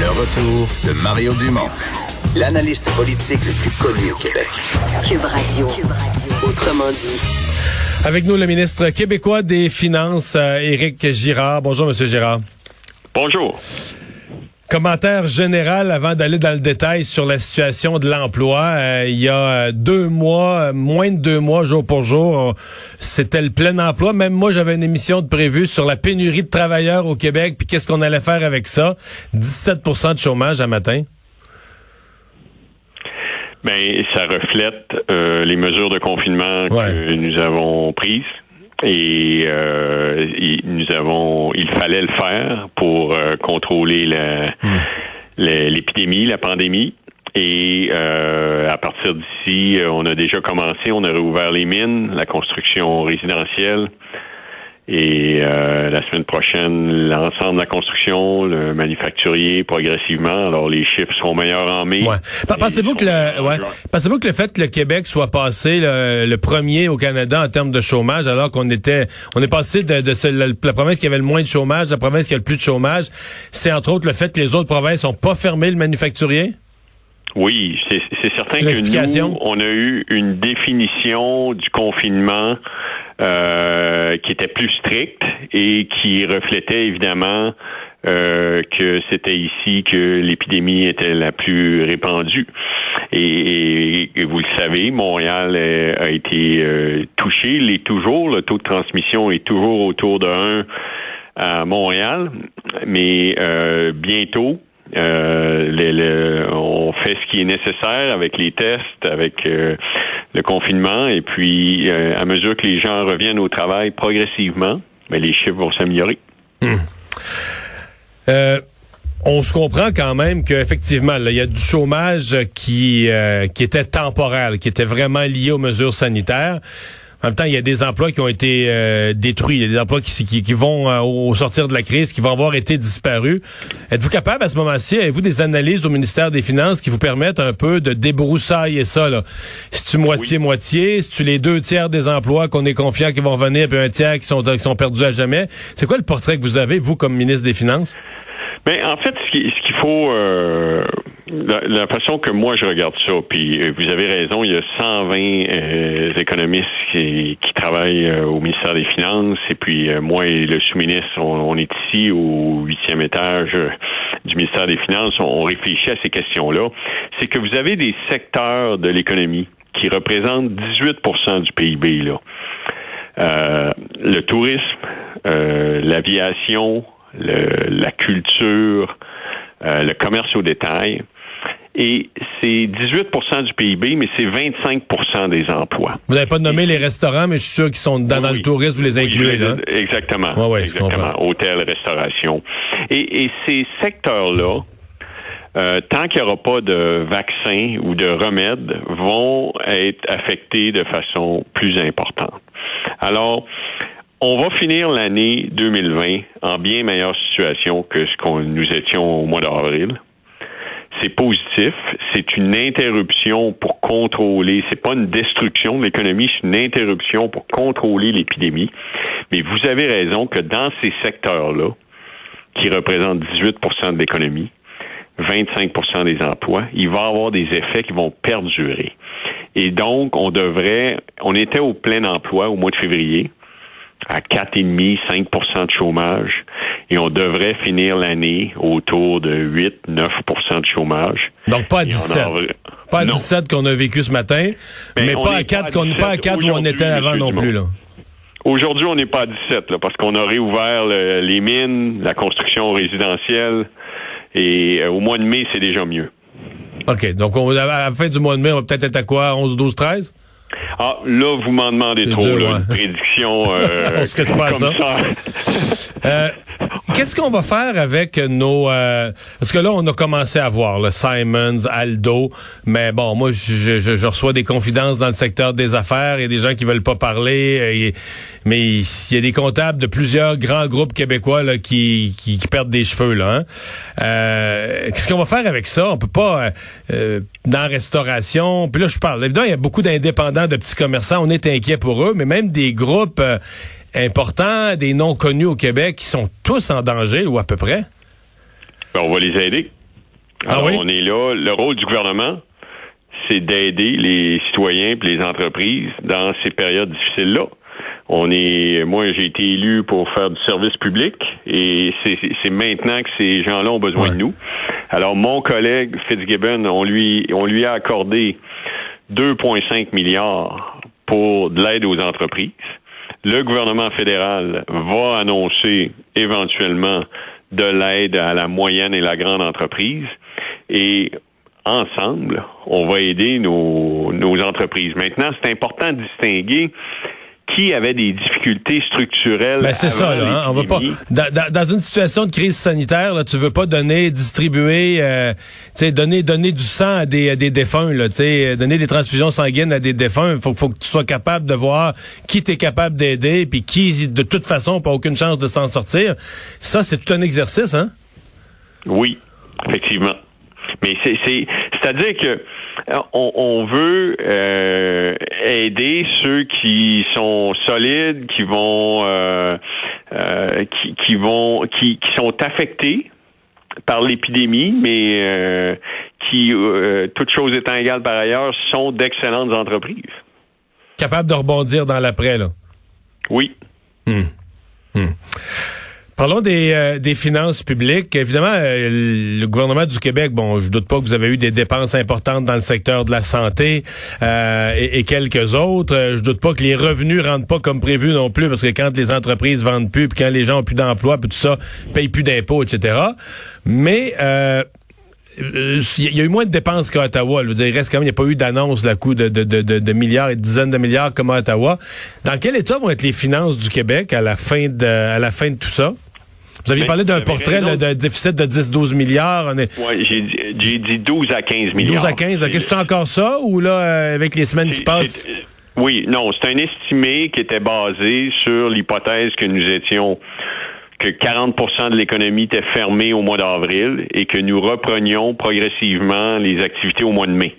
Le retour de Mario Dumont, l'analyste politique le plus connu au Québec. Cube Radio. Autrement dit. Avec nous, le ministre québécois des Finances, euh, Éric Girard. Bonjour, Monsieur Girard. Bonjour. Commentaire général avant d'aller dans le détail sur la situation de l'emploi. Euh, il y a deux mois, moins de deux mois, jour pour jour, c'était le plein emploi. Même moi, j'avais une émission de prévue sur la pénurie de travailleurs au Québec, puis qu'est-ce qu'on allait faire avec ça? 17% de chômage à matin. Ben, ça reflète euh, les mesures de confinement que nous avons prises. Et euh, nous avons, il fallait le faire pour euh, contrôler hmm. l'épidémie, la pandémie. Et euh, à partir d'ici, on a déjà commencé, on a réouvert les mines, la construction résidentielle. Et euh, la semaine prochaine, l'ensemble de la construction, le manufacturier progressivement. Alors les chiffres seront meilleurs en mai. Ouais. Pensez-vous que le ouais. pensez-vous que le fait que le Québec soit passé le, premier au Canada en termes de chômage, alors qu'on était on est passé de, de la, province qui avait le moins de chômage, la province qui a le plus de chômage, c'est entre autres le fait que les autres provinces n'ont pas fermé le manufacturier? Oui, c'est certain que nous, on a eu une définition du confinement euh, qui était plus stricte et qui reflétait évidemment euh, que c'était ici que l'épidémie était la plus répandue. Et, vous le savez, Montréal a, été euh, touché, il est toujours, le taux de transmission est toujours autour de 1 à Montréal, mais bientôt, euh, on fait ce qui est nécessaire avec les tests, avec euh, le confinement, et puis euh, à mesure que les gens reviennent au travail progressivement, ben, les chiffres vont s'améliorer. Hmm. on se comprend quand même qu'effectivement, il y a du chômage qui, qui était temporaire, qui était vraiment lié aux mesures sanitaires. En même temps, il y a des emplois qui ont été euh, détruits. Il y a des emplois qui, qui, vont, euh, au sortir de la crise, qui vont avoir été disparus. Êtes-vous capable à ce moment-ci, avez-vous des analyses au ministère des Finances qui vous permettent un peu de débroussailler ça? Là? Si tu moitié-moitié, si tu les deux tiers des emplois qu'on est confiant qui vont revenir, puis un tiers qui sont, qui sont perdus à jamais, c'est quoi le portrait que vous avez, vous, comme ministre des Finances? Mais ben, en fait, ce qu'il faut... Euh la, façon que moi je regarde ça, puis euh, vous avez raison, il y a 120 euh, économistes qui, travaillent euh, au ministère des Finances, et puis moi et le sous-ministre, on, est ici au huitième étage du ministère des Finances, on, réfléchit à ces questions-là. C'est que vous avez des secteurs de l'économie qui représentent 18% du PIB. Là. le tourisme, l'aviation, la culture, le commerce au détail. Et c'est 18% du PIB, mais c'est 25% des emplois. Vous n'avez pas nommé les restaurants, mais je suis sûr qu'ils sont dans, le tourisme, vous les incluez, là. Exactement. exactement. Hôtel, restauration. Et, ces secteurs-là, euh, tant qu'il n'y aura pas de vaccin ou de remède, vont être affectés de façon plus importante. Alors, on va finir l'année 2020 en bien meilleure situation que ce qu'on nous étions au mois d'avril c'est positif. C'est une interruption pour contrôler. C'est pas une destruction de l'économie, c'est une interruption pour contrôler l'épidémie. Mais vous avez raison que dans ces secteurs-là, qui représentent 18% de l'économie, 25% des emplois, il va y avoir des effets qui vont perdurer. Et donc, on devrait, on était au plein emploi au mois de février à 4,5, 5 de chômage et on devrait finir l'année autour de 8, 9 de chômage. Donc pas à 17. Pas à 17 qu'on a vécu ce matin, mais, pas, à 4, qu'on, pas à 4 où on était avant non plus. Là. Aujourd'hui, on n'est pas à 17 là, parce qu'on a réouvert les mines, la construction résidentielle et euh, au mois de mai, c'est déjà mieux. OK. Donc, on, à la fin du mois de mai, on va peut-être être à quoi? 11, 12, 13? Ah, là, vous m'en demandez trop, là, une prédiction euh, comme ça. Euh, Qu'est-ce qu'on va faire avec nos... Euh, parce que là, on a commencé à voir le Simons, Aldo, mais bon, moi, je, je, je, reçois des confidences dans le secteur des affaires. Il y a des gens qui veulent pas parler, euh, mais il y a des comptables de plusieurs grands groupes québécois là, qui, qui, perdent des cheveux. là. Hein. Euh, Qu'est-ce qu'on va faire avec ça? On peut pas... Euh, dans la restauration, puis là, je parle. Évidemment, il y a beaucoup d'indépendants, de petits commerçants. On est inquiet pour eux, mais même des groupes importants, des noms connus au Québec qui sont tous en danger ou à peu près? Ben, on va les aider. Ah Alors, on est là. Le rôle du gouvernement, c'est d'aider les citoyens et les entreprises dans ces périodes difficiles-là. On est, moi, j'ai été élu pour faire du service public et c'est maintenant que ces gens-là ont besoin de nous. Alors, mon collègue Fitzgibbon, on lui, on lui a accordé 2,5 milliards pour de l'aide aux entreprises. Le gouvernement fédéral va annoncer éventuellement de l'aide à la moyenne et la grande entreprise. Et ensemble, on va aider nos, entreprises. Maintenant, c'est important de distinguer qui avait des difficultés structurelles. Ben c'est ça, là. Hein? On pas dans, dans, une situation de crise sanitaire, là, tu veux pas donner, distribuer, euh, tu donner, donner du sang à des, à des défunts, là, tu sais, donner des transfusions sanguines à des défunts. Faut, faut que tu sois capable de voir qui t'es capable d'aider, puis qui, de toute façon, pas aucune chance de s'en sortir. Ça, c'est tout un exercice, hein? Oui, effectivement. Mais c'est, c'est, c'est-à-dire que on, veut euh, aider ceux qui sont solides, qui vont, euh, euh, qui, qui, vont, qui, qui sont affectés par l'épidémie, mais qui, toutes choses étant égales par ailleurs, sont d'excellentes entreprises. Capables de rebondir dans l'après, là. Oui. Hum. Hum. Parlons des, euh, des finances publiques. Évidemment, euh, le gouvernement du Québec, bon, je doute pas que vous avez eu des dépenses importantes dans le secteur de la santé euh, et, quelques autres. Je doute pas que les revenus rentrent pas comme prévu non plus, parce que quand les entreprises vendent plus, puis quand les gens ont plus d'emploi, puis tout ça, payent plus d'impôts, etc. Mais il y a eu moins de dépenses qu'à Ottawa. Je veux dire, il reste quand même, il n'y a pas eu d'annonce la coût de, de, de, de, milliards et de dizaines de milliards comme à Ottawa. Dans quel état vont être les finances du Québec à la fin de, à la fin de tout ça? Vous aviez parlé d'un portrait d'un déficit de 10-12 milliards. Oui, j'ai dit 12 à 15 milliards. 12 à 15. Est-ce que c'est encore ça ou là, euh, avec les semaines qui passent? Oui, non, c'est un estimé qui était basé sur l'hypothèse que nous étions que 40% de l'économie était fermée au mois d'avril et que nous reprenions progressivement les activités au mois de mai.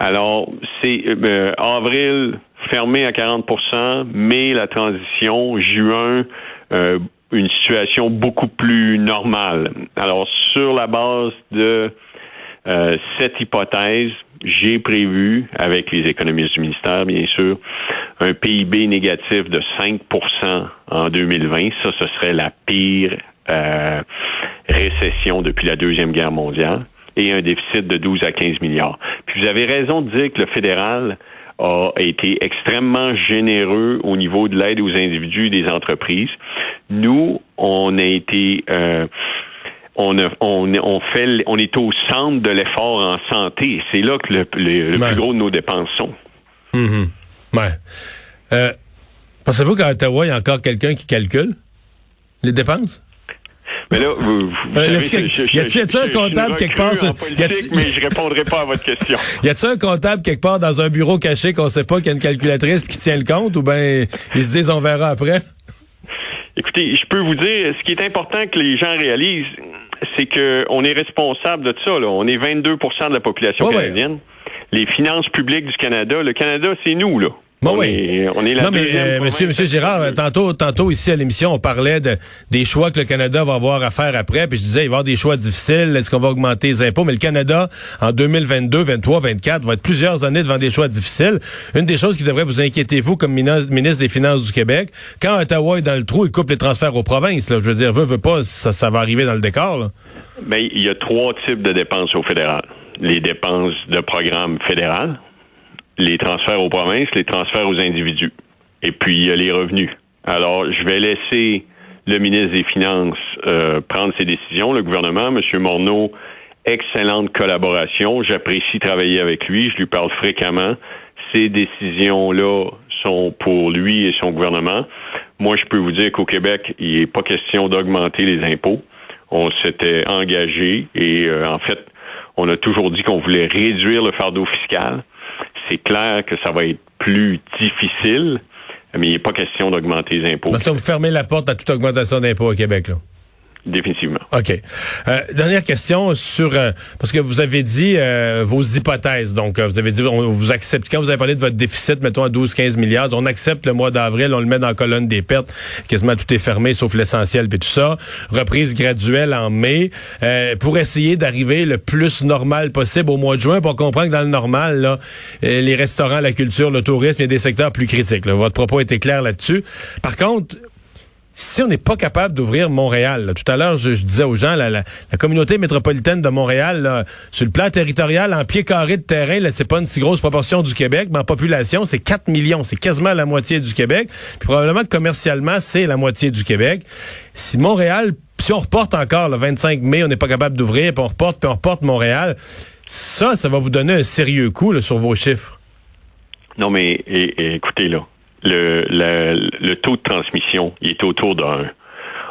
Alors, c'est euh, avril fermé à 40% mai la transition, juin euh, une situation beaucoup plus normale. Alors, sur la base de euh, cette hypothèse, j'ai prévu, avec les économistes du ministère, bien sûr, un PIB négatif de 5% en 2020. Ça, ce serait la pire euh, récession depuis la Deuxième Guerre mondiale et un déficit de 12 à 15 milliards. Puis vous avez raison de dire que le fédéral a été extrêmement généreux au niveau de l'aide aux individus et des entreprises. Nous, on a été euh, on, on, fait, on est au centre de l'effort en santé. C'est là que le, plus gros de nos dépenses sont. Mm Ouais. Euh, pensez-vous qu'à Ottawa, il y a encore quelqu'un qui calcule les dépenses? Mais là, vous, vous euh, y a-t-il un comptable quelque part mais je répondrai pas à votre question. y a-t-il un comptable quelque part dans un bureau caché qu'on sait pas qu'il y a une calculatrice qui tient le compte ou ben ils se disent on verra après? Écoutez, je peux vous dire, ce qui est important que les gens réalisent, c'est qu'on est responsable de ça. Là. On est 22 de la population canadienne. Les finances publiques du Canada, le Canada, c'est nous, là. Bon, on, oui. est, on est la Non, mais euh, monsieur, monsieur Gérard, tantôt, tantôt ici à l'émission, on parlait de, des choix que le Canada va avoir à faire après. Puis je disais, il va y avoir des choix difficiles. Est-ce qu'on va augmenter les impôts? Mais le Canada, en 2022, 23, 24, va être plusieurs années devant des choix difficiles. Une des choses qui devrait vous inquiéter, vous, comme ministre des Finances du Québec, quand Ottawa est dans le trou, il coupe les transferts aux provinces. Là. Je veux dire, veut, veut pas, ça, ça va arriver dans le décor. Là. Bien, il y a trois types de dépenses au fédéral. Les dépenses de programme fédéral, les transferts aux provinces, les transferts aux individus. Et puis, il y a les revenus. Alors, je vais laisser le ministre des Finances euh, prendre ses décisions. Le gouvernement, M. Morneau, excellente collaboration. J'apprécie travailler avec lui. Je lui parle fréquemment. Ces décisions-là sont pour lui et son gouvernement. Moi, je peux vous dire qu'au Québec, il n'est pas question d'augmenter les impôts. On s'était engagé et, euh, en fait, on a toujours dit qu'on voulait réduire le fardeau fiscal c'est clair que ça va être plus difficile, mais il n'est pas question d'augmenter les impôts. Donc ça, vous fermez la porte à toute augmentation d'impôts au Québec, là? Définitivement. OK. Euh, dernière question sur euh, parce que vous avez dit euh, vos hypothèses. Donc, vous avez dit on, vous acceptez quand vous avez parlé de votre déficit, mettons à 12-15 milliards, on accepte le mois d'avril, on le met dans la colonne des pertes, quasiment tout est fermé sauf l'essentiel et tout ça. Reprise graduelle en mai pour essayer d'arriver le plus normal possible au mois de juin pour comprendre que dans le normal, là, les restaurants, la culture, le tourisme, il y a des secteurs plus critiques. Votre propos était clair là-dessus. Par contre, si on n'est pas capable d'ouvrir Montréal, tout à l'heure, je, disais aux gens, la, communauté métropolitaine de Montréal, sur le plan territorial, en pied carré de terrain, là, c'est pas une si grosse proportion du Québec, mais en population, c'est 4 millions, c'est quasiment la moitié du Québec. Puis probablement que commercialement, c'est la moitié du Québec. Si Montréal, si on reporte encore le 25 mai, on n'est pas capable d'ouvrir, puis on reporte, puis on reporte Montréal, ça, ça va vous donner un sérieux coup sur vos chiffres. Non, mais écoutez, là, le, le, taux de transmission est autour d'un.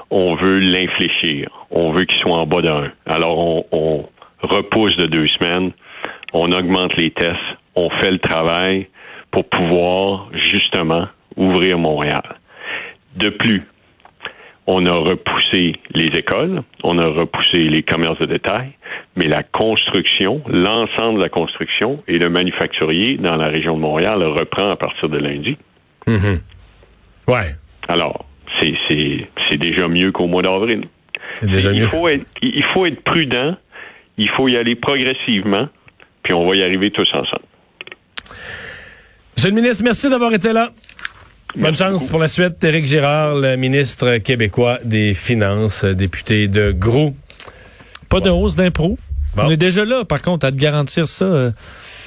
On veut l'infléchir. On veut qu'il soit en bas d'un. Alors, on, on repousse de deux semaines. On augmente les tests. On fait le travail pour pouvoir, justement, ouvrir Montréal. De plus, on a repoussé les écoles, on a repoussé les commerces de détail, mais la construction, l'ensemble de la construction et le manufacturier dans la région de Montréal reprend à partir de lundi. Mhm. Ouais. Alors, c'est déjà mieux qu'au mois d'avril. Il faut, être, il faut être prudent, il faut y aller progressivement, puis on va y arriver tous ensemble. Monsieur le ministre, merci d'avoir été là. Bonne chance pour la suite. Éric Girard, le ministre québécois des Finances, député de Gros. Pas de hausse d'impôts? On est déjà là, par contre, à te garantir ça euh,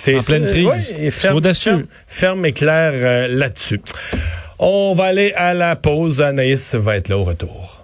en pleine crise. C'est audacieux. Ferme, et clair euh, là-dessus. On va aller à la pause. Anaïs va être là au retour.